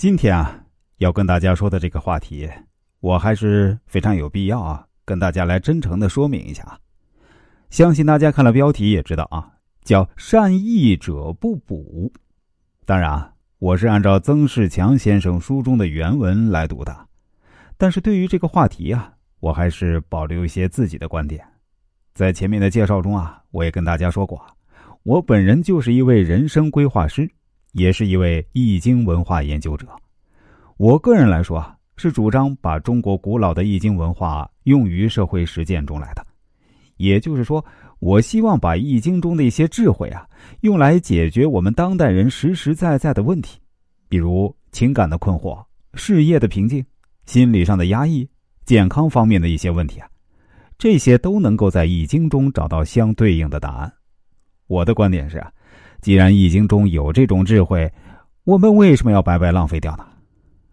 今天啊，要跟大家说的这个话题，我还是非常有必要啊，跟大家来真诚的说明一下。相信大家看了标题也知道啊，叫“善意者不补”。当然啊，我是按照曾仕强先生书中的原文来读的。但是对于这个话题啊，我还是保留一些自己的观点。在前面的介绍中啊，我也跟大家说过，我本人就是一位人生规划师。也是一位易经文化研究者，我个人来说啊，是主张把中国古老的易经文化用于社会实践中来的。也就是说，我希望把易经中的一些智慧啊，用来解决我们当代人实实在在的问题，比如情感的困惑、事业的瓶颈、心理上的压抑、健康方面的一些问题啊，这些都能够在易经中找到相对应的答案。我的观点是啊。既然易经中有这种智慧，我们为什么要白白浪费掉呢？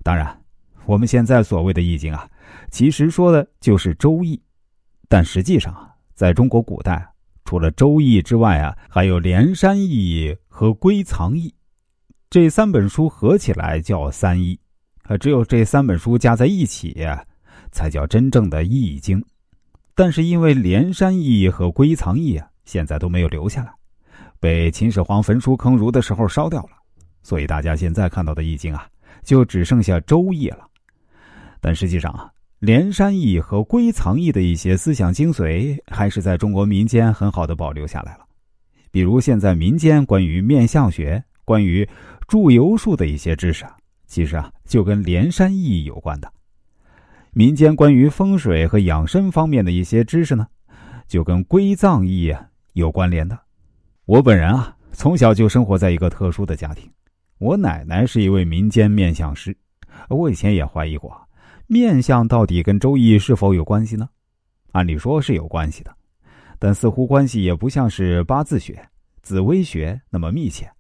当然，我们现在所谓的易经啊，其实说的就是周易，但实际上啊，在中国古代，除了周易之外啊，还有连山易和归藏易，这三本书合起来叫三易，啊，只有这三本书加在一起，才叫真正的易经。但是因为连山易和归藏易啊，现在都没有留下来。被秦始皇焚书坑儒的时候烧掉了，所以大家现在看到的易经啊，就只剩下周易了。但实际上啊，连山易和归藏易的一些思想精髓，还是在中国民间很好的保留下来了。比如现在民间关于面相学、关于祝由术的一些知识啊，其实啊就跟连山易有关的；民间关于风水和养生方面的一些知识呢，就跟归藏易有关联的。我本人啊，从小就生活在一个特殊的家庭。我奶奶是一位民间面相师。我以前也怀疑过，面相到底跟周易是否有关系呢？按理说是有关系的，但似乎关系也不像是八字学、紫微学那么密切。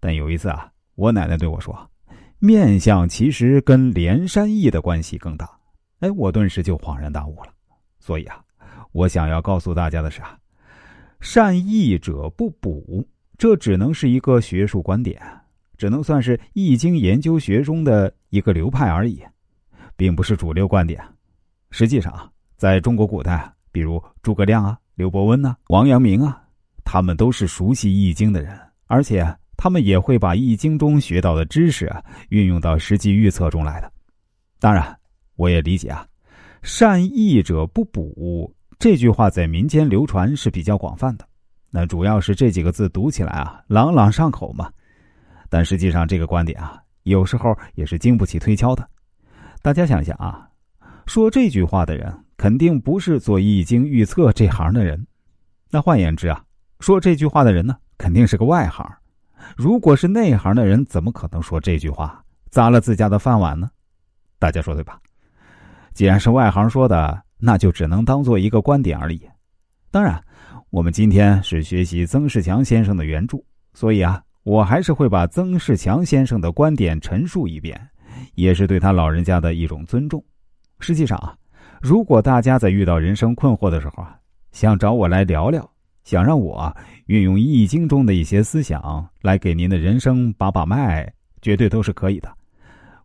但有一次啊，我奶奶对我说，面相其实跟连山易的关系更大。哎，我顿时就恍然大悟了。所以啊，我想要告诉大家的是啊。善易者不补，这只能是一个学术观点，只能算是易经研究学中的一个流派而已，并不是主流观点。实际上，在中国古代，比如诸葛亮啊、刘伯温呐、王阳明啊，他们都是熟悉易经的人，而且他们也会把易经中学到的知识啊运用到实际预测中来的。当然，我也理解啊，善易者不补。这句话在民间流传是比较广泛的，那主要是这几个字读起来啊朗朗上口嘛。但实际上这个观点啊，有时候也是经不起推敲的。大家想想啊，说这句话的人肯定不是做易经预测这行的人。那换言之啊，说这句话的人呢，肯定是个外行。如果是内行的人，怎么可能说这句话砸了自家的饭碗呢？大家说对吧？既然是外行说的。那就只能当做一个观点而已。当然，我们今天是学习曾仕强先生的原著，所以啊，我还是会把曾仕强先生的观点陈述一遍，也是对他老人家的一种尊重。实际上啊，如果大家在遇到人生困惑的时候啊，想找我来聊聊，想让我运用易经中的一些思想来给您的人生把把脉，绝对都是可以的。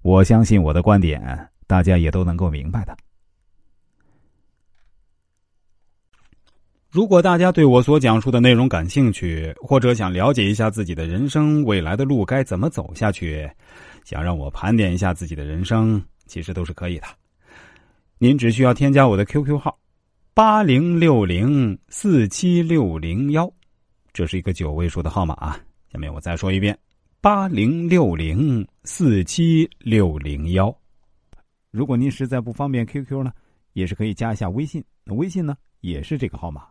我相信我的观点，大家也都能够明白的。如果大家对我所讲述的内容感兴趣，或者想了解一下自己的人生未来的路该怎么走下去，想让我盘点一下自己的人生，其实都是可以的。您只需要添加我的 QQ 号：八零六零四七六零幺，这是一个九位数的号码啊。下面我再说一遍：八零六零四七六零幺。如果您实在不方便 QQ 呢，也是可以加一下微信，那微信呢也是这个号码。